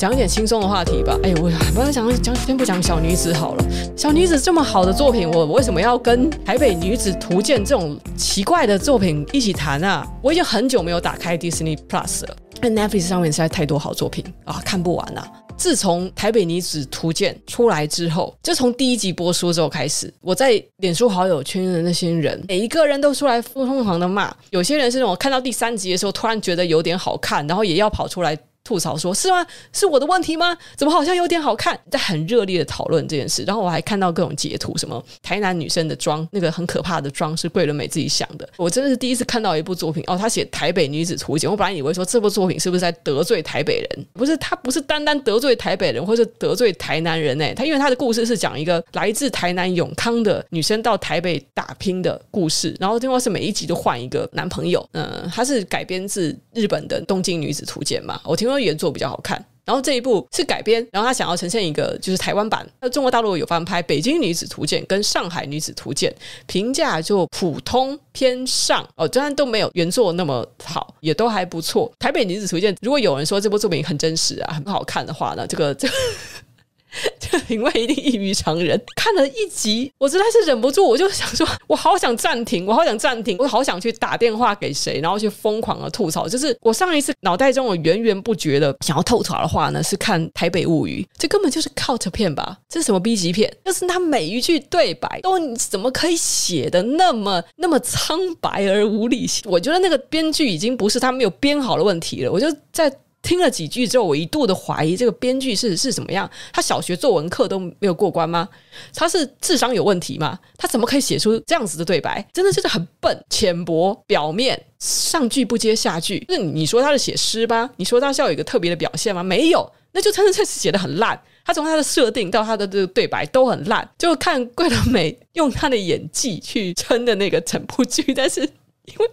讲一点轻松的话题吧。哎，我不要讲讲，先不讲小女子好了。小女子这么好的作品，我为什么要跟《台北女子图鉴》这种奇怪的作品一起谈啊？我已经很久没有打开 Disney Plus 了，那 Netflix 上面实在太多好作品啊，看不完啊。自从《台北女子图鉴》出来之后，就从第一集播出之后开始，我在脸书好友圈的那些人，每一个人都出来疯狂的骂。有些人是那种看到第三集的时候，突然觉得有点好看，然后也要跑出来。吐槽说：“是吗？是我的问题吗？怎么好像有点好看？”在很热烈的讨论这件事。然后我还看到各种截图，什么台南女生的妆，那个很可怕的妆是桂纶镁自己想的。我真的是第一次看到一部作品哦，他写《台北女子图鉴》，我本来以为说这部作品是不是在得罪台北人？不是，他不是单单得罪台北人，或是得罪台南人诶。他因为他的故事是讲一个来自台南永康的女生到台北打拼的故事，然后听说是每一集都换一个男朋友。嗯，他是改编自日本的《东京女子图鉴》嘛？我听说原作比较好看。然后这一部是改编，然后他想要呈现一个就是台湾版，那中国大陆有翻拍《北京女子图鉴》跟《上海女子图鉴》，评价就普通偏上哦，虽然都没有原作那么好，也都还不错。《台北女子图鉴》如果有人说这部作品很真实啊，很好看的话呢，这个这个。这品味一定异于常人。看了一集，我实在是忍不住，我就想说，我好想暂停，我好想暂停，我好想去打电话给谁，然后去疯狂的吐槽。就是我上一次脑袋中我源源不绝的想要吐槽的话呢，是看《台北物语》，这根本就是 cult 片吧？这是什么 B 级片？就是他每一句对白都怎么可以写的那么那么苍白而无理性？我觉得那个编剧已经不是他没有编好的问题了，我就在。听了几句之后，我一度的怀疑这个编剧是是怎么样？他小学作文课都没有过关吗？他是智商有问题吗？他怎么可以写出这样子的对白？真的就是很笨、浅薄、表面，上句不接下句。那你说他是写诗吧？你说他是要有一个特别的表现吗？没有，那就真的是写得很烂。他从他的设定到他的这个对白都很烂，就看桂纶镁用他的演技去撑的那个整部剧，但是。因为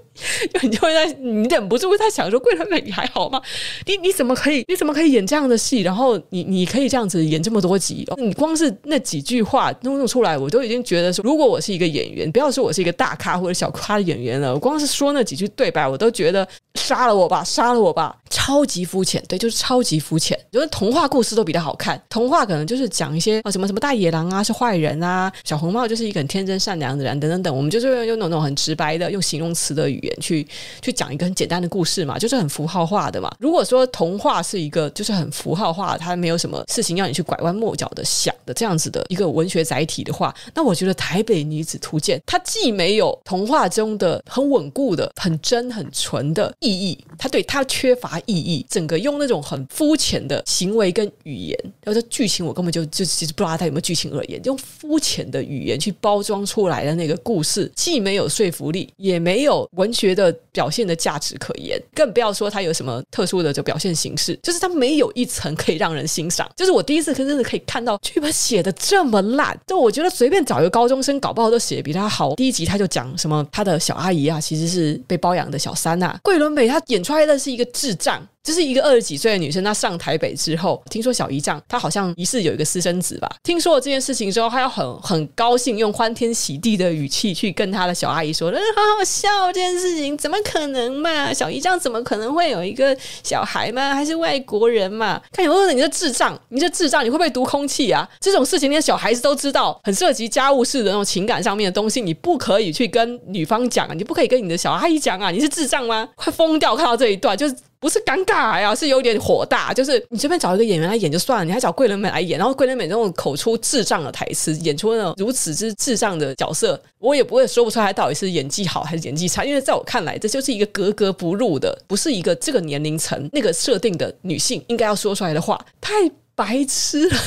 就 你就会在你忍不住会在想说，桂纶镁你还好吗？你你怎么可以你怎么可以演这样的戏？然后你你可以这样子演这么多集？哦你光是那几句话弄弄出来，我都已经觉得说，如果我是一个演员，不要说我是一个大咖或者小咖的演员了，我光是说那几句对白，我都觉得杀了我吧，杀了我吧，超级肤浅，对，就是超级肤浅。觉得童话故事都比较好看，童话可能就是讲一些啊什么什么大野狼啊是坏人啊，小红帽就是一个很天真善良的人等等等，我们就是用用那种很直白的用形容词。的语去去讲一个很简单的故事嘛，就是很符号化的嘛。如果说童话是一个就是很符号化，它没有什么事情要你去拐弯抹角的想的这样子的一个文学载体的话，那我觉得《台北女子图鉴》它既没有童话中的很稳固的、很真、很纯的意义，它对它缺乏意义，整个用那种很肤浅的行为跟语言，要说剧情，我根本就就其实不知道它有没有剧情而言，用肤浅的语言去包装出来的那个故事，既没有说服力，也没有。文学的表现的价值可言，更不要说它有什么特殊的这表现形式，就是它没有一层可以让人欣赏。就是我第一次真的可以看到剧本写的这么烂，就我觉得随便找一个高中生搞不好都写比他好。第一集他就讲什么他的小阿姨啊，其实是被包养的小三呐，桂纶镁他演出来的是一个智障。就是一个二十几岁的女生，她上台北之后，听说小姨丈她好像疑似有一个私生子吧。听说了这件事情之后，她要很很高兴，用欢天喜地的语气去跟她的小阿姨说：“嗯，好好笑，这件事情怎么可能嘛？小姨丈怎么可能会有一个小孩嘛？还是外国人嘛？看有没有你的智障，你这智障，你会不会读空气啊？这种事情连小孩子都知道，很涉及家务事的那种情感上面的东西，你不可以去跟女方讲啊，你不可以跟你的小阿姨讲啊，你是智障吗？快疯掉！看到这一段就是。不是尴尬呀，是有点火大。就是你随便找一个演员来演就算了，你还找桂纶镁来演，然后桂纶镁那种口出智障的台词，演出那种如此之智障的角色，我也不会说不出来到底是演技好还是演技差。因为在我看来，这就是一个格格不入的，不是一个这个年龄层那个设定的女性应该要说出来的话，太白痴了。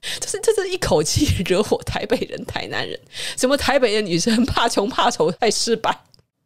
就是这是一口气惹火台北人、台南人，什么台北的女生怕穷怕丑太失败。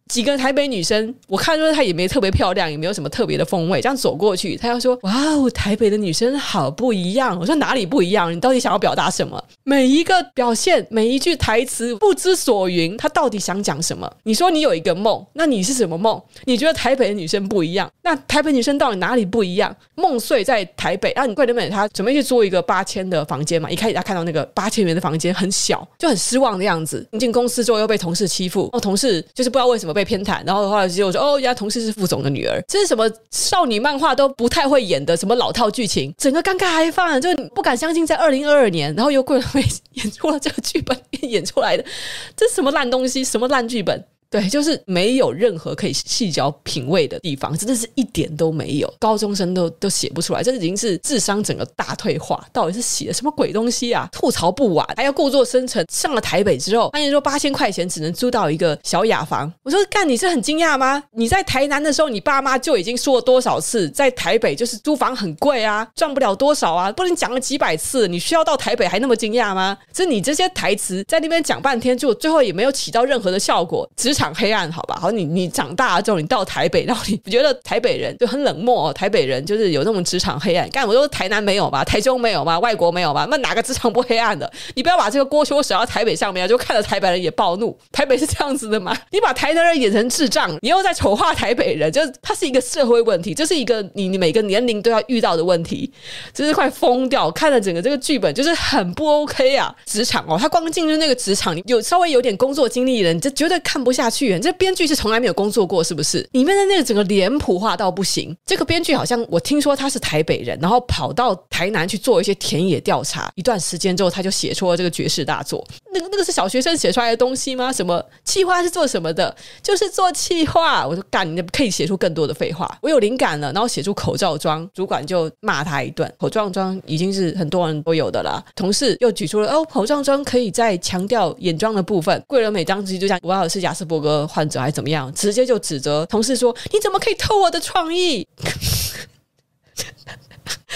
几个台北女生，我看说她也没特别漂亮，也没有什么特别的风味。这样走过去，她要说：“哇哦，台北的女生好不一样。”我说：“哪里不一样？你到底想要表达什么？每一个表现，每一句台词不知所云，她到底想讲什么？你说你有一个梦，那你是什么梦？你觉得台北的女生不一样？那台北女生到底哪里不一样？梦碎在台北，啊，你桂纶镁她准备去租一个八千的房间嘛？一开始她看到那个八千元的房间很小，就很失望的样子。你进公司之后又被同事欺负，哦，同事就是不知道为什么。被偏袒，然后后来结果说哦，人家同事是副总的女儿，这是什么少女漫画都不太会演的什么老套剧情，整个尴尬还放，就不敢相信在二零二二年，然后由桂纶镁演出了这个剧本演出来的，这什么烂东西，什么烂剧本。对，就是没有任何可以细嚼品味的地方，真的是一点都没有。高中生都都写不出来，这已经是智商整个大退化。到底是写的什么鬼东西啊？吐槽不完，还要故作深沉。上了台北之后，发现说八千块钱只能租到一个小雅房。我说干，你是很惊讶吗？你在台南的时候，你爸妈就已经说了多少次，在台北就是租房很贵啊，赚不了多少啊，不能讲了几百次，你需要到台北还那么惊讶吗？这你这些台词在那边讲半天，就最后也没有起到任何的效果。职场。场黑暗，好吧，好，你你长大了之后，你到台北，然后你觉得台北人就很冷漠，哦台北人就是有那种职场黑暗。干，我说台南没有吧，台中没有吧，外国没有吧，那哪个职场不黑暗的？你不要把这个锅球甩到台北上面，就看着台北人也暴怒。台北是这样子的吗？你把台南人演成智障，你又在丑化台北人，就是它是一个社会问题，这是一个你你每个年龄都要遇到的问题，就是快疯掉。看了整个这个剧本，就是很不 OK 啊。职场哦，他光进入那个职场，有稍微有点工作经历的人，你就绝对看不下去。这编剧是从来没有工作过，是不是？里面的那个整个脸谱化到不行。这个编剧好像我听说他是台北人，然后跑到台南去做一些田野调查，一段时间之后他就写出了这个绝世大作。那个那个是小学生写出来的东西吗？什么气话是做什么的？就是做气话。我说干，你可以写出更多的废话。我有灵感了，然后写出口罩妆，主管就骂他一顿。口罩妆已经是很多人都有的了。同事又举出了哦，口罩妆可以再强调眼妆的部分。桂纶镁当时就讲，我要的是亚斯伯个患者还怎么样？直接就指责同事说：“你怎么可以偷我的创意？”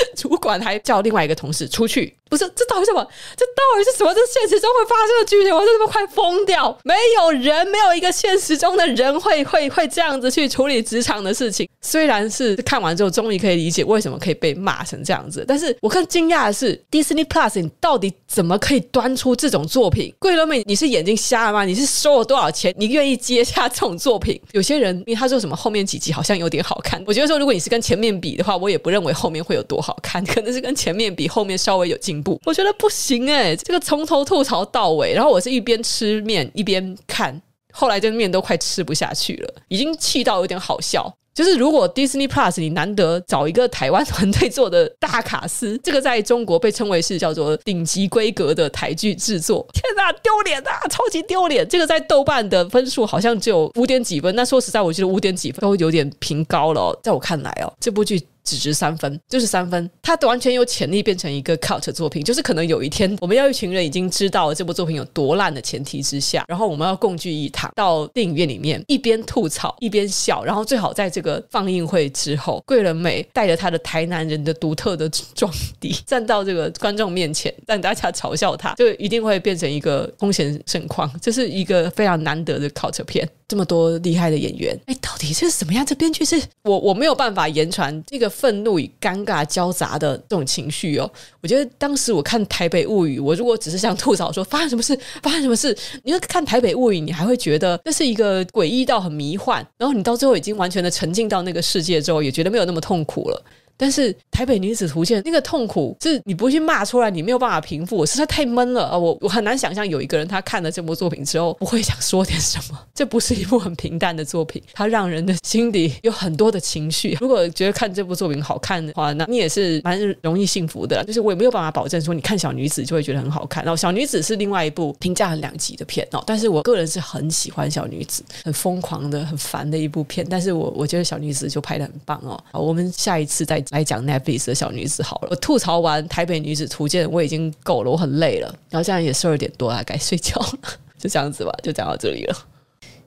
主管还叫另外一个同事出去。不是，这到底什么？这到底是什么？这现实中会发生的剧情，我真的快疯掉！没有人，没有一个现实中的人会会会这样子去处理职场的事情。虽然是看完之后终于可以理解为什么可以被骂成这样子，但是我更惊讶的是，Disney Plus 你到底怎么可以端出这种作品？桂纶镁，你是眼睛瞎了吗？你是收了多少钱？你愿意接下这种作品？有些人因为他说什么后面几集好像有点好看，我觉得说如果你是跟前面比的话，我也不认为后面会有多好好看，可能是跟前面比后面稍微有进步。我觉得不行哎、欸，这个从头吐槽到尾，然后我是一边吃面一边看，后来这个面都快吃不下去了，已经气到有点好笑。就是如果 Disney Plus 你难得找一个台湾团队做的大卡司，这个在中国被称为是叫做顶级规格的台剧制作，天哪，丢脸啊，超级丢脸！这个在豆瓣的分数好像只有五点几分，那说实在，我觉得五点几分都有点评高了。在我看来哦，这部剧。只值三分，就是三分。它完全有潜力变成一个 cult 作品，就是可能有一天，我们要一群人已经知道了这部作品有多烂的前提之下，然后我们要共聚一堂，到电影院里面一边吐槽一边笑，然后最好在这个放映会之后，桂纶镁带着他的台南人的独特的装底，站到这个观众面前，让大家嘲笑他，就一定会变成一个空前盛况。这是一个非常难得的 cult 片。这么多厉害的演员，哎，到底这是什么样？这编剧是我我没有办法言传这个愤怒与尴尬交杂的这种情绪哦。我觉得当时我看《台北物语》，我如果只是想吐槽说发生什么事，发生什么事，你就看《台北物语》，你还会觉得这是一个诡异到很迷幻，然后你到最后已经完全的沉浸到那个世界之后，也觉得没有那么痛苦了。但是《台北女子图鉴》那个痛苦是你不去骂出来，你没有办法平复。我实在太闷了啊！我我很难想象有一个人他看了这部作品之后不会想说点什么。这不是一部很平淡的作品，它让人的心底有很多的情绪。如果觉得看这部作品好看的话，那你也是蛮容易幸福的。就是我也没有办法保证说你看小女子就会觉得很好看。然后小女子是另外一部评价很两极的片哦，但是我个人是很喜欢小女子，很疯狂的、很烦的一部片。但是我我觉得小女子就拍的很棒哦。好，我们下一次再。来讲 Netflix 的小女子好了，我吐槽完《台北女子图鉴》，我已经够了，我很累了。然后现在也十二点多了，该睡觉了，就这样子吧，就讲到这里了。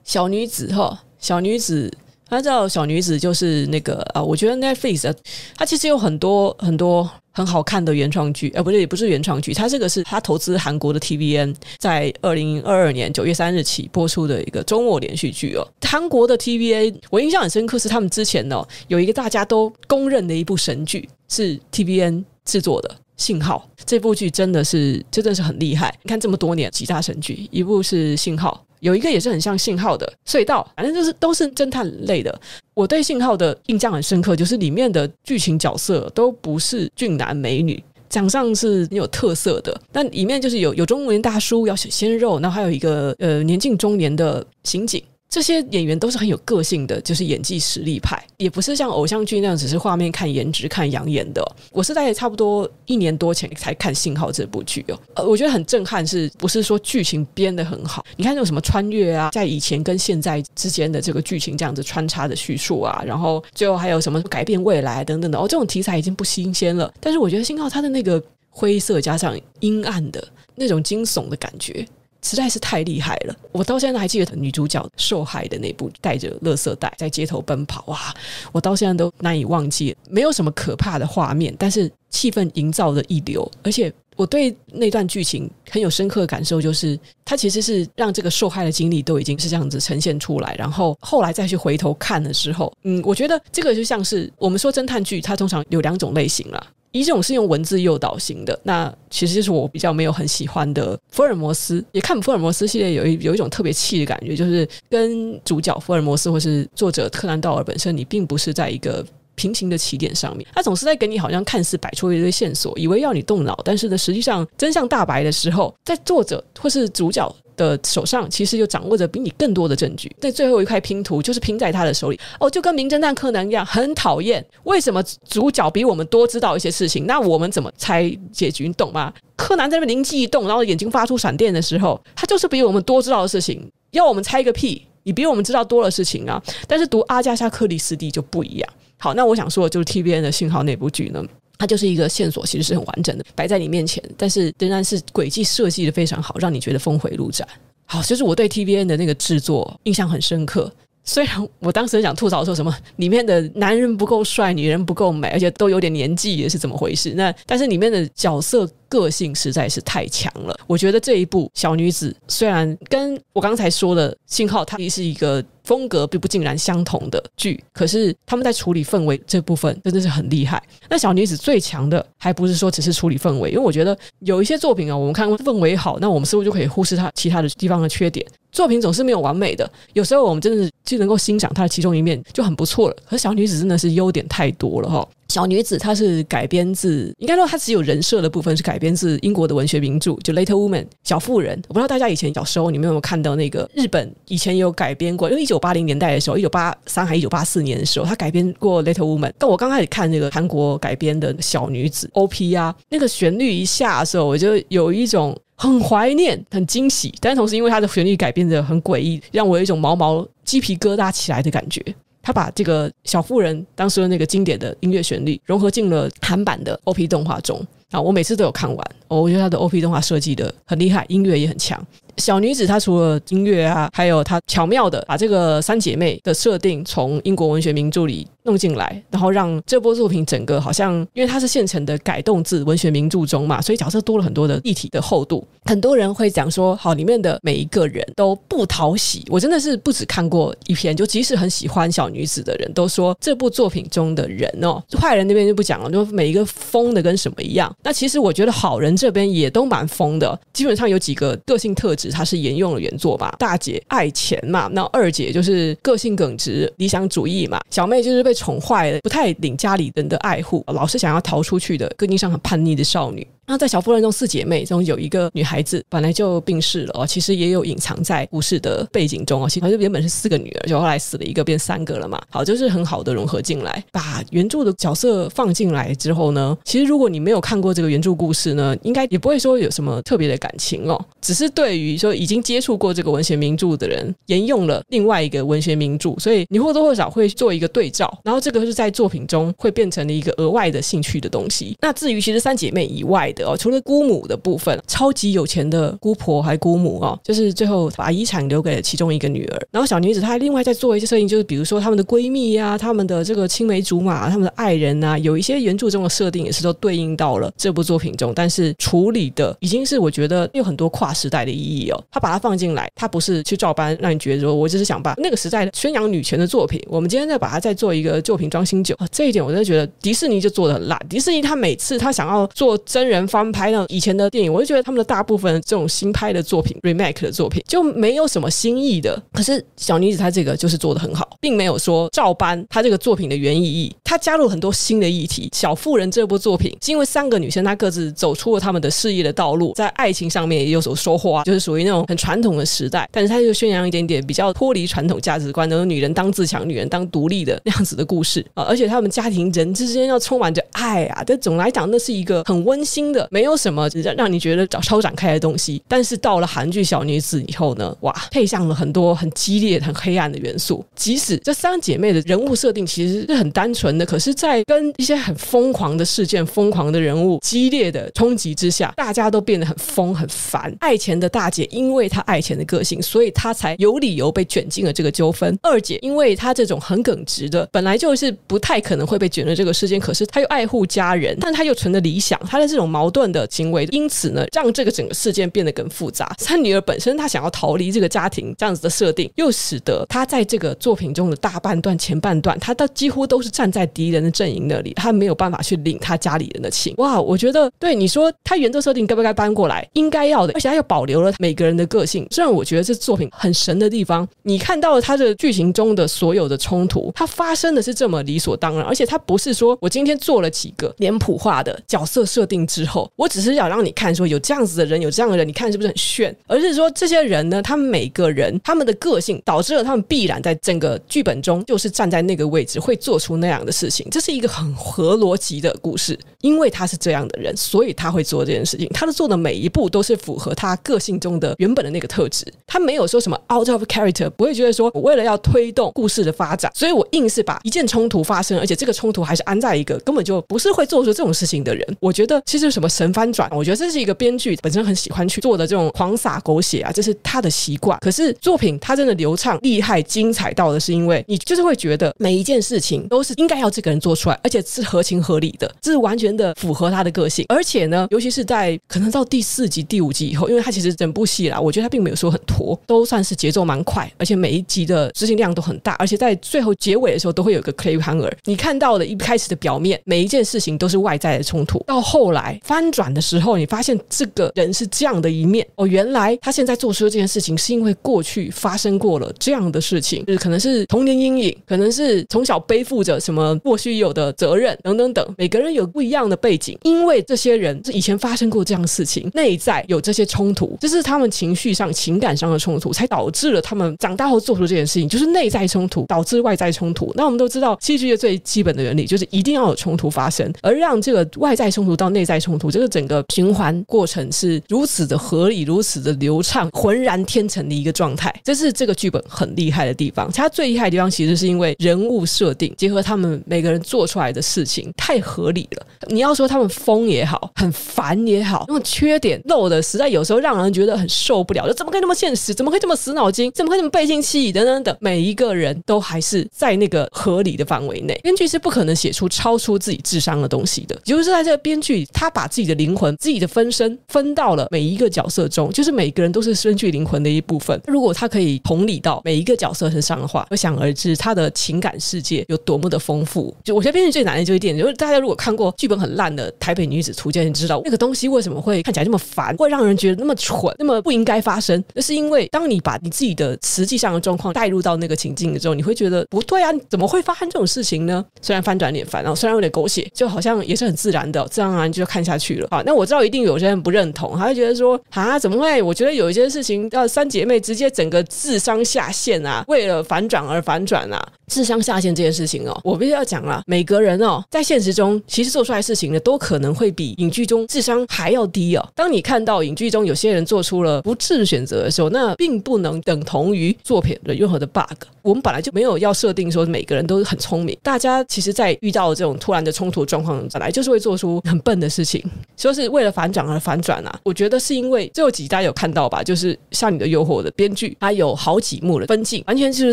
小女子哈，小女子，她叫小女子，就是那个啊，我觉得 Netflix 它其实有很多很多很好看的原创剧，呃，不对，也不是原创剧，它这个是它投资韩国的 TVN，在二零二二年九月三日起播出的一个周末连续剧哦。韩国的 TVA，我印象很深刻，是他们之前呢有一个大家都公认的一部神剧，是 TVN 制作的《信号》。这部剧真的是真的是很厉害。你看这么多年几大神剧，一部是《信号》，有一个也是很像《信号》的《隧道》，反正就是都是侦探类的。我对《信号》的印象很深刻，就是里面的剧情角色都不是俊男美女，长相是很有特色的。但里面就是有有中年大叔要写鲜肉，然后还有一个呃年近中年的刑警。这些演员都是很有个性的，就是演技实力派，也不是像偶像剧那样只是画面看颜值看养眼的。我是在差不多一年多前才看《信号》这部剧哦，呃，我觉得很震撼，是不是说剧情编得很好？你看那种什么穿越啊，在以前跟现在之间的这个剧情这样子穿插的叙述啊，然后最后还有什么改变未来等等的哦，这种题材已经不新鲜了。但是我觉得《信号》它的那个灰色加上阴暗的那种惊悚的感觉。实在是太厉害了！我到现在还记得女主角受害的那部，带着垃圾袋在街头奔跑，哇！我到现在都难以忘记。没有什么可怕的画面，但是气氛营造的一流。而且我对那段剧情很有深刻的感受，就是它其实是让这个受害的经历都已经是这样子呈现出来，然后后来再去回头看的时候，嗯，我觉得这个就像是我们说侦探剧，它通常有两种类型啦。一种是用文字诱导型的，那其实就是我比较没有很喜欢的福尔摩斯。也看福尔摩斯系列有一有一种特别气的感觉，就是跟主角福尔摩斯或是作者柯南道尔本身，你并不是在一个平行的起点上面。他总是在给你好像看似摆出一堆线索，以为要你动脑，但是呢，实际上真相大白的时候，在作者或是主角的手上其实就掌握着比你更多的证据，在最后一块拼图就是拼在他的手里哦，就跟名侦探柯南一样，很讨厌。为什么主角比我们多知道一些事情？那我们怎么猜结局？你懂吗？柯南在那边灵机一动，然后眼睛发出闪电的时候，他就是比我们多知道的事情。要我们猜个屁？你比我们知道多的事情啊！但是读阿加莎·克里斯蒂就不一样。好，那我想说的就是 TVN 的信号那部剧呢。它就是一个线索，其实是很完整的摆在你面前，但是仍然是轨迹设计的非常好，让你觉得峰回路转。好，就是我对 TVN 的那个制作印象很深刻。虽然我当时想吐槽说什么里面的男人不够帅，女人不够美，而且都有点年纪，也是怎么回事？那但是里面的角色个性实在是太强了。我觉得这一部小女子虽然跟我刚才说的信号，它是一个。风格并不尽然相同的剧，可是他们在处理氛围这部分真的是很厉害。那小女子最强的还不是说只是处理氛围，因为我觉得有一些作品啊，我们看过氛围好，那我们似乎就可以忽视它其他的地方的缺点？作品总是没有完美的，有时候我们真的是就能够欣赏它的其中一面就很不错了。可是小女子真的是优点太多了哈。小女子她是改编自，应该说她只有人设的部分是改编自英国的文学名著，就《Little Woman》小妇人。我不知道大家以前小时候你们有没有看到那个日本以前有改编过，因为一九八零年代的时候，一九八三还一九八四年的时候，他改编过《Little Woman》。但我刚开始看那个韩国改编的小女子 OP 啊，那个旋律一下的时候，我就有一种很怀念、很惊喜，但同时因为它的旋律改编的很诡异，让我有一种毛毛鸡皮疙瘩起来的感觉。他把这个小妇人当时的那个经典的音乐旋律融合进了韩版的 OP 动画中啊，我每次都有看完，我觉得他的 OP 动画设计的很厉害，音乐也很强。小女子她除了音乐啊，还有她巧妙的把这个三姐妹的设定从英国文学名著里弄进来，然后让这部作品整个好像，因为它是现成的改动自文学名著中嘛，所以角色多了很多的立体的厚度。很多人会讲说，好，里面的每一个人都不讨喜。我真的是不止看过一篇，就即使很喜欢小女子的人都说，这部作品中的人哦，坏人那边就不讲了，就每一个疯的跟什么一样。那其实我觉得好人这边也都蛮疯的，基本上有几个个性特质，它是沿用了原作吧。大姐爱钱嘛，那二姐就是个性耿直、理想主义嘛，小妹就是被。宠坏了，不太领家里人的爱护，老是想要逃出去的，个性上很叛逆的少女。那在小妇人中四姐妹中有一个女孩子本来就病逝了哦，其实也有隐藏在故事的背景中哦。其实原本是四个女儿，就后来死了一个，变三个了嘛。好，就是很好的融合进来，把原著的角色放进来之后呢，其实如果你没有看过这个原著故事呢，应该也不会说有什么特别的感情哦。只是对于说已经接触过这个文学名著的人，沿用了另外一个文学名著，所以你或多或少会做一个对照，然后这个是在作品中会变成了一个额外的兴趣的东西。那至于其实三姐妹以外，哦，除了姑母的部分，超级有钱的姑婆还姑母哦，就是最后把遗产留给了其中一个女儿。然后小女子她还另外在做一些设定，就是比如说她们的闺蜜呀、啊，她们的这个青梅竹马，她们的爱人啊，有一些原著中的设定也是都对应到了这部作品中，但是处理的已经是我觉得有很多跨时代的意义哦。她把它放进来，她不是去照搬，让你觉得说我只是想把那个时代宣扬女权的作品，我们今天再把它再做一个作品装新酒啊，这一点我真的觉得迪士尼就做的很烂。迪士尼他每次他想要做真人。翻拍那种以前的电影，我就觉得他们的大部分这种新拍的作品、remake 的作品就没有什么新意的。可是小女子她这个就是做的很好，并没有说照搬她这个作品的原意义，她加入很多新的议题。小妇人这部作品是因为三个女生她各自走出了她们的事业的道路，在爱情上面也有所收获啊，就是属于那种很传统的时代，但是她就宣扬一点点比较脱离传统价值观的女人当自强、女人当独立的那样子的故事啊，而且他们家庭人之间要充满着爱啊，但总来讲那是一个很温馨的，没有什么让让你觉得超展开的东西。但是到了韩剧《小女子》以后呢，哇，配上了很多很激烈、很黑暗的元素。即使这三姐妹的人物设定其实是很单纯的，可是，在跟一些很疯狂的事件、疯狂的人物激烈的冲击之下，大家都变得很疯、很烦。爱钱的大姐，因为她爱钱的个性，所以她才有理由被卷进了这个纠纷。二姐，因为她这种很耿直的，本来就是不太可能会被卷入这个事件，可是她又爱护家人，但她又存着理想，她的这种矛矛盾的行为，因此呢，让这个整个事件变得更复杂。三女儿本身她想要逃离这个家庭，这样子的设定，又使得她在这个作品中的大半段、前半段，她到几乎都是站在敌人的阵营那里，她没有办法去领她家里人的情。哇，我觉得对你说，她原作设定该不该搬过来？应该要的，而且她又保留了每个人的个性。虽然我觉得这作品很神的地方，你看到了她的剧情中的所有的冲突，它发生的是这么理所当然，而且它不是说我今天做了几个脸谱化的角色设定之后，我只是想让你看说有这样子的人，有这样的人，你看是不是很炫？而是说这些人呢，他们每个人他们的个性导致了他们必然在整个剧本中就是站在那个位置，会做出那样的事情。这是一个很合逻辑的故事，因为他是这样的人，所以他会做这件事情。他的做的每一步都是符合他个性中的原本的那个特质。他没有说什么 out of character，不会觉得说我为了要推动故事的发展，所以我硬是把一件冲突发生，而且这个冲突还是安在一个根本就不是会做出这种事情的人。我觉得其实什么么神翻转，我觉得这是一个编剧本身很喜欢去做的这种狂洒狗血啊，这是他的习惯。可是作品它真的流畅、厉害、精彩到的是因为你就是会觉得每一件事情都是应该要这个人做出来，而且是合情合理的，这是完全的符合他的个性。而且呢，尤其是在可能到第四集、第五集以后，因为他其实整部戏啦，我觉得他并没有说很拖，都算是节奏蛮快，而且每一集的执行量都很大，而且在最后结尾的时候都会有一个 cliffhanger。你看到的一开始的表面，每一件事情都是外在的冲突，到后来翻转的时候，你发现这个人是这样的一面哦，原来他现在做出的这件事情是因为过去发生过了这样的事情，就是可能是童年阴影，可能是从小背负着什么莫须有的责任等等等。每个人有不一样的背景，因为这些人是以前发生过这样的事情，内在有这些冲突，这是他们情绪上、情感上的冲突，才导致了他们长大后做出这件事情，就是内在冲突导致外在冲突。那我们都知道，戏剧的最基本的原理就是一定要有冲突发生，而让这个外在冲突到内在冲突，这个整个循环过程是如此的合理、如此的流畅、浑然天成的一个状态。这是这个剧本很厉害的地方。它最厉害的地方，其实是因为人物设定结合他们每个人做出来的事情太合理了。你要说他们疯也好，很烦也好，那么缺点漏的实在有时候让人觉得很受不了。就怎么可以那么现实？怎么可以这么死脑筋？怎么可以这么背信弃义？等等等，每一个人都还是在那个合理的范围内。编剧是不可能写出超出自己智商的东西的。就是在这个编剧，他把把自己的灵魂、自己的分身分到了每一个角色中，就是每个人都是身具灵魂的一部分。如果他可以同理到每一个角色身上的话，可想而知他的情感世界有多么的丰富。就我觉得编剧最难的就是一点，就是大家如果看过剧本很烂的《台北女子图鉴》，你知道那个东西为什么会看起来这么烦，会让人觉得那么蠢，那么不应该发生。那是因为当你把你自己的实际上的状况带入到那个情境的时候，你会觉得不对啊，怎么会发生这种事情呢？虽然翻转脸烦，然后虽然有点狗血，就好像也是很自然的，自然而然就看一下下去了。好，那我知道一定有些人不认同，他会觉得说啊，怎么会？我觉得有一些事情，要三姐妹直接整个智商下线啊，为了反转而反转啊，智商下线这件事情哦，我必须要讲了，每个人哦，在现实中其实做出来事情呢，都可能会比影剧中智商还要低哦。当你看到影剧中有些人做出了不智选择的时候，那并不能等同于作品的任何的 bug。我们本来就没有要设定说每个人都很聪明，大家其实，在遇到这种突然的冲突状况，本来就是会做出很笨的事情，说是为了反转而反转啊。我觉得是因为最后几集大家有看到吧，就是《夏女的诱惑》的编剧，他有好几幕的分镜，完全就是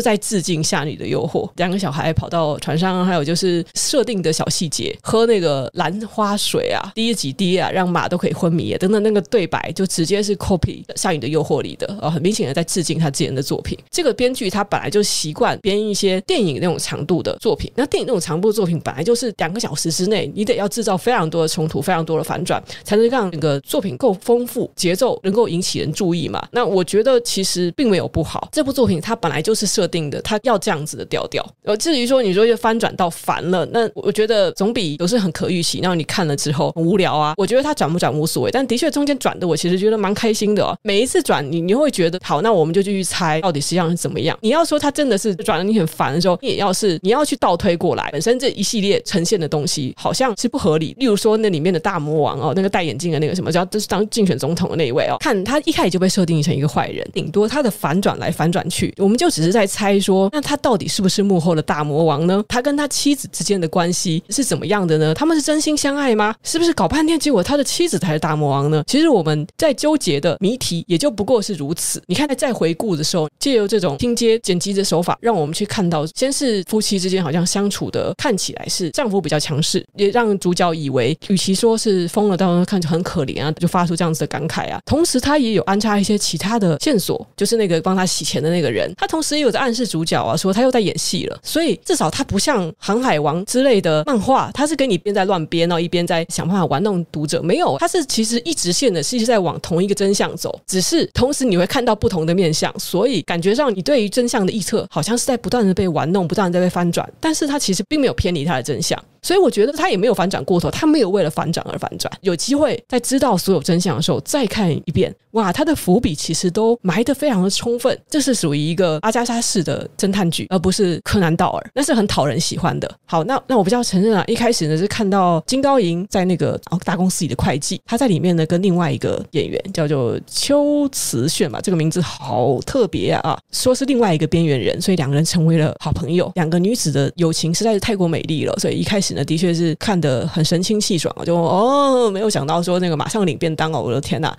在致敬《夏女的诱惑》。两个小孩跑到船上，还有就是设定的小细节，喝那个兰花水啊，滴几滴啊，让马都可以昏迷啊，等等，那个对白就直接是 copy《夏女的诱惑》里的，啊，很明显的在致敬他之前的作品。这个编剧他本来就习惯编一些电影那种长度的作品，那电影那种长度的作品本来就是两个小时之内，你得要制造非常多的冲突，非常多的的反转，才能让整个作品够丰富，节奏能够引起人注意嘛。那我觉得其实并没有不好，这部作品它本来就是设定的，它要这样子的调调。而至于说你说就翻转到烦了，那我觉得总比都是很可预期，然后你看了之后很无聊啊。我觉得它转不转无所谓，但的确中间转的我其实觉得蛮开心的哦。每一次转你你会觉得好，那我们就继续猜到底实际上是怎么样。你要说它真的是转的你很烦的时候，你也要是你要去倒推过来，本身这一系列呈现的东西好像是不合理。例如说那里面的大魔魔王哦，那个戴眼镜的那个什么叫就是当竞选总统的那一位哦，看他一开始就被设定成一个坏人，顶多他的反转来反转去，我们就只是在猜说，那他到底是不是幕后的大魔王呢？他跟他妻子之间的关系是怎么样的呢？他们是真心相爱吗？是不是搞半天结果他的妻子才是大魔王呢？其实我们在纠结的谜题也就不过是如此。你看在再回顾的时候，借由这种拼接剪辑的手法，让我们去看到，先是夫妻之间好像相处的看起来是丈夫比较强势，也让主角以为，与其说是疯了，到看着很可怜啊，就发出这样子的感慨啊。同时，他也有安插一些其他的线索，就是那个帮他洗钱的那个人，他同时也有在暗示主角啊，说他又在演戏了。所以至少他不像《航海王》之类的漫画，他是跟你边在乱编，然后一边在想办法玩弄读者。没有，他是其实一直线的，是一直在往同一个真相走，只是同时你会看到不同的面相，所以感觉上你对于真相的预测好像是在不断的被玩弄，不断的在被翻转，但是他其实并没有偏离他的真相。所以我觉得他也没有反转过头，他没有为了反转而反转。有机会在知道所有真相的时候再看一遍，哇，他的伏笔其实都埋得非常的充分。这是属于一个阿加莎式的侦探剧，而不是柯南道尔，那是很讨人喜欢的。好，那那我比较承认啊，一开始呢是看到金高银在那个哦大公司里的会计，他在里面呢跟另外一个演员叫做秋瓷炫吧，这个名字好特别啊，说是另外一个边缘人，所以两个人成为了好朋友。两个女子的友情实在是太过美丽了，所以一开始呢。的确是看得很神清气爽，就哦，没有想到说那个马上领便当哦，我的天哪！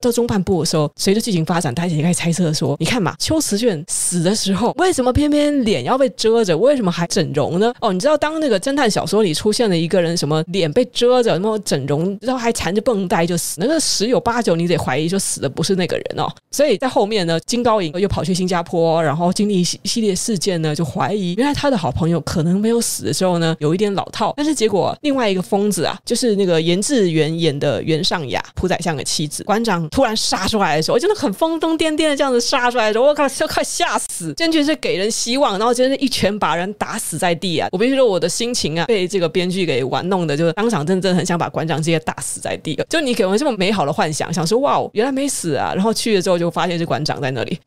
到中半部的时候，随着剧情发展，大家也开始猜测说：“你看嘛，秋瓷炫死的时候，为什么偏偏脸要被遮着？为什么还整容呢？”哦，你知道，当那个侦探小说里出现了一个人，什么脸被遮着，然后整容，然后还缠着绷带就死，那个十有八九你得怀疑说死的不是那个人哦。所以在后面呢，金高银又跑去新加坡，然后经历一系列事件呢，就怀疑原来他的好朋友可能没有死的时候呢，有一点老套。但是结果另外一个疯子啊，就是那个严志源演的袁尚雅，朴宰相的妻子，馆长。突然杀出来的时候，我真的很疯疯癫癫的这样子杀出来的时候，我靠，要快吓死！真的是给人希望，然后真的一拳把人打死在地啊！我必须说，我的心情啊，被这个编剧给玩弄的，就是当场真的很想把馆长直接打死在地。就你给我们这么美好的幻想，想说哇，原来没死啊！然后去了之后就发现是馆长在那里。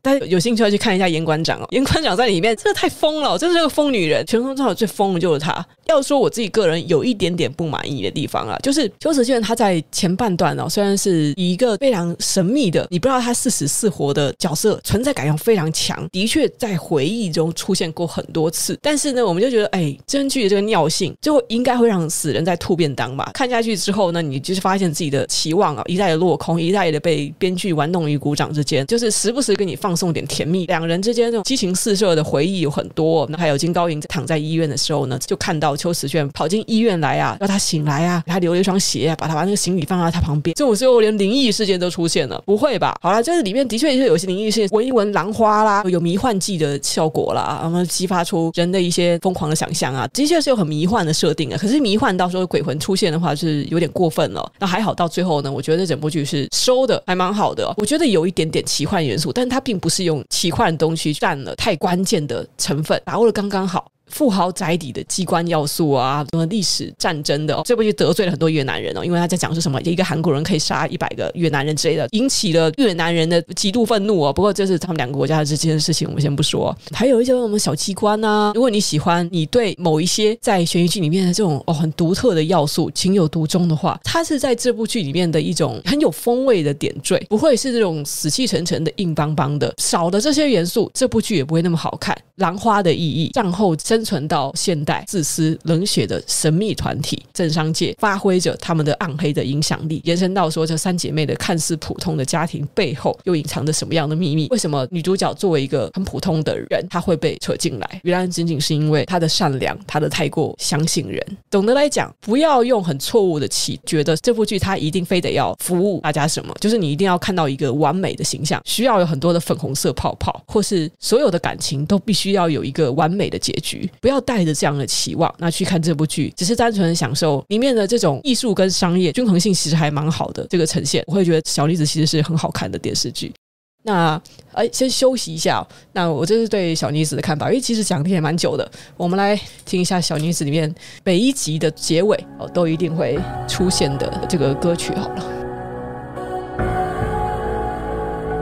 大家有兴趣要去看一下严馆长哦，严馆长在里面真的太疯了，真的是个疯女人。全中最疯的就是她。要说我自己个人有一点点不满意的地方啊，就是秋瓷炫他在前半段哦，虽然是以一个非常神秘的，你不知道他是死是活的角色，存在感又非常强，的确在回忆中出现过很多次。但是呢，我们就觉得，哎，真剧的这个尿性，最后应该会让死人在吐便当吧？看下去之后呢，你就是发现自己的期望啊，一再的落空，一再的被编剧玩弄于股掌之间，就是时不时给你放送点甜蜜，两人之间那种激情四射的回忆有很多。那还有金高银躺在医院的时候呢，就看到。秋瓷炫跑进医院来啊，让他醒来啊，给他留了一双鞋啊，把他把那个行李放在他旁边。这种时候连灵异事件都出现了，不会吧？好了，这里面的确是有些灵异事件，闻一闻兰花啦，有迷幻剂的效果啦，然后激发出人的一些疯狂的想象啊，的确是有很迷幻的设定啊。可是迷幻到时候鬼魂出现的话，是有点过分了。那还好，到最后呢，我觉得这整部剧是收的还蛮好的。我觉得有一点点奇幻元素，但它并不是用奇幻的东西占了太关键的成分，把握的刚刚好。富豪宅邸的机关要素啊，什么历史战争的哦，这部剧得罪了很多越南人哦，因为他在讲是什么，一个韩国人可以杀一百个越南人之类的，引起了越南人的极度愤怒哦。不过这是他们两个国家之间的事情，我们先不说。还有一些什么小机关啊，如果你喜欢，你对某一些在悬疑剧里面的这种哦很独特的要素情有独钟的话，它是在这部剧里面的一种很有风味的点缀，不会是这种死气沉沉的硬邦邦的。少了这些元素，这部剧也不会那么好看。兰花的意义，战后生生存到现代，自私冷血的神秘团体，政商界发挥着他们的暗黑的影响力，延伸到说这三姐妹的看似普通的家庭背后，又隐藏着什么样的秘密？为什么女主角作为一个很普通的人，她会被扯进来？原来仅仅是因为她的善良，她的太过相信人。总的来讲，不要用很错误的期，觉得这部剧它一定非得要服务大家什么，就是你一定要看到一个完美的形象，需要有很多的粉红色泡泡，或是所有的感情都必须。要有一个完美的结局，剧，不要带着这样的期望那去看这部剧，只是单纯享受里面的这种艺术跟商业均衡性，其实还蛮好的。这个呈现，我会觉得《小女子》其实是很好看的电视剧。那哎，先休息一下。那我这是对《小女子》的看法，因为其实讲的也蛮久的。我们来听一下《小女子》里面每一集的结尾哦，都一定会出现的这个歌曲。好了，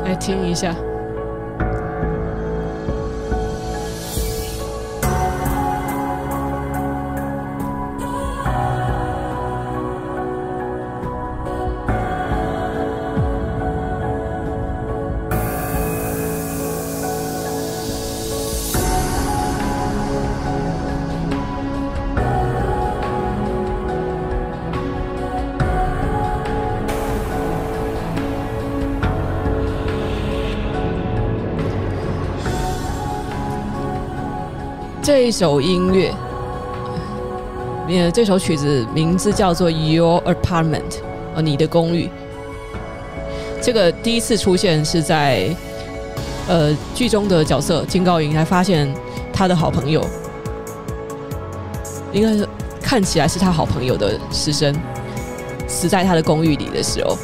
来听一下。这首音乐，呃，这首曲子名字叫做《Your Apartment》，哦，你的公寓。这个第一次出现是在呃剧中的角色金高银才发现他的好朋友，应该是看起来是他好朋友的师生死在他的公寓里的时候。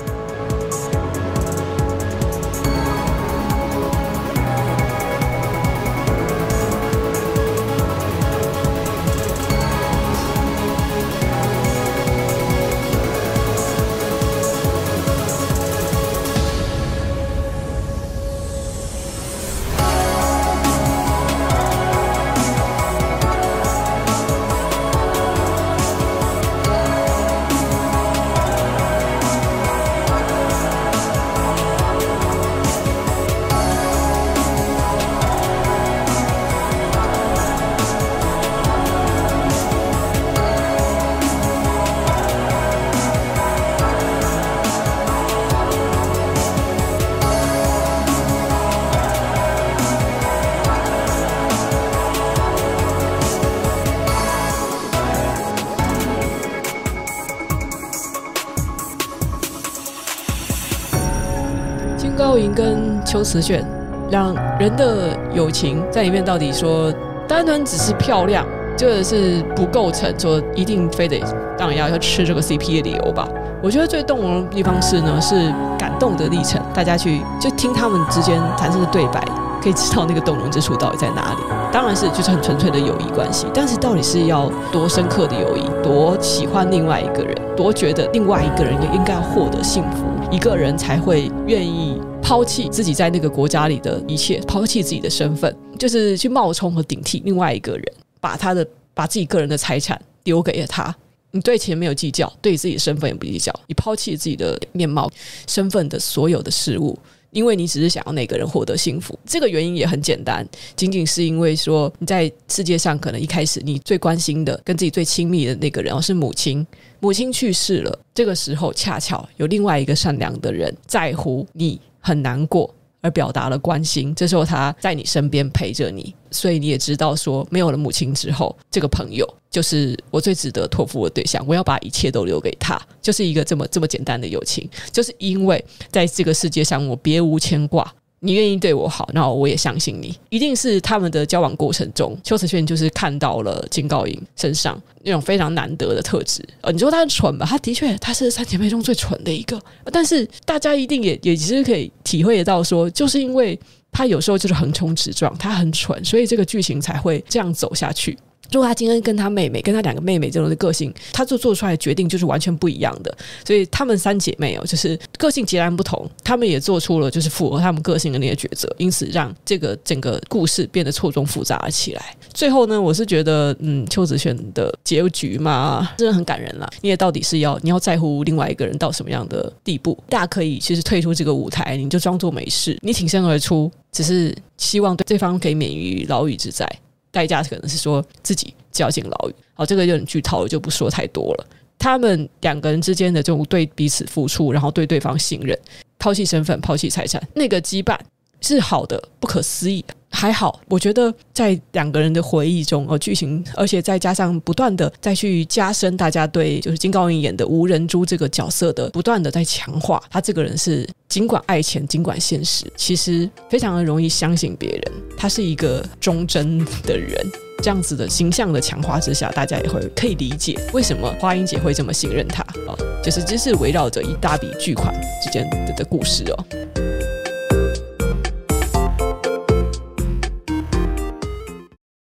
秋瓷炫两人的友情在里面，到底说单纯只是漂亮，这个是不构成说一定非得当然要要吃这个 CP 的理由吧？我觉得最动容的地方是呢，是感动的历程。大家去就听他们之间产生的对白，可以知道那个动容之处到底在哪里。当然是就是很纯粹的友谊关系，但是到底是要多深刻的友谊，多喜欢另外一个人，多觉得另外一个人也应该要获得幸福，一个人才会愿意。抛弃自己在那个国家里的一切，抛弃自己的身份，就是去冒充和顶替另外一个人，把他的把自己个人的财产丢给了他。你对钱没有计较，对自己的身份也不计较，你抛弃自己的面貌、身份的所有的事物，因为你只是想要那个人获得幸福。这个原因也很简单，仅仅是因为说你在世界上可能一开始你最关心的、跟自己最亲密的那个人，哦是母亲。母亲去世了，这个时候恰巧有另外一个善良的人在乎你。很难过，而表达了关心。这时候他在你身边陪着你，所以你也知道说，没有了母亲之后，这个朋友就是我最值得托付的对象。我要把一切都留给他，就是一个这么这么简单的友情。就是因为在这个世界上，我别无牵挂。你愿意对我好，那我也相信你。一定是他们的交往过程中，秋瓷炫就是看到了金高银身上那种非常难得的特质。呃，你说他蠢吧？他的确，他是三姐妹中最蠢的一个。但是大家一定也也其实可以体会得到，说就是因为他有时候就是横冲直撞，他很蠢，所以这个剧情才会这样走下去。如果他今天跟他妹妹，跟他两个妹妹这种的个性，他做做出来的决定就是完全不一样的。所以他们三姐妹哦，就是个性截然不同，他们也做出了就是符合他们个性的那些抉择，因此让这个整个故事变得错综复杂了起来。最后呢，我是觉得，嗯，邱子炫的结局嘛，真的很感人了。你也到底是要你要在乎另外一个人到什么样的地步？大家可以其实退出这个舞台，你就装作没事，你挺身而出，只是希望对对方可以免于牢狱之灾。代价可能是说自己就要进牢狱，好，这个有点剧透，就不说太多了。他们两个人之间的这种对彼此付出，然后对对方信任，抛弃身份，抛弃财产，那个羁绊是好的，不可思议的。还好，我觉得在两个人的回忆中，呃，剧情，而且再加上不断的再去加深大家对就是金高银演的吴仁珠这个角色的不断的在强化，他这个人是尽管爱钱，尽管现实，其实非常的容易相信别人，他是一个忠贞的人。这样子的形象的强化之下，大家也会可以理解为什么花英姐会这么信任他哦。就是这是围绕着一大笔巨款之间的的故事哦。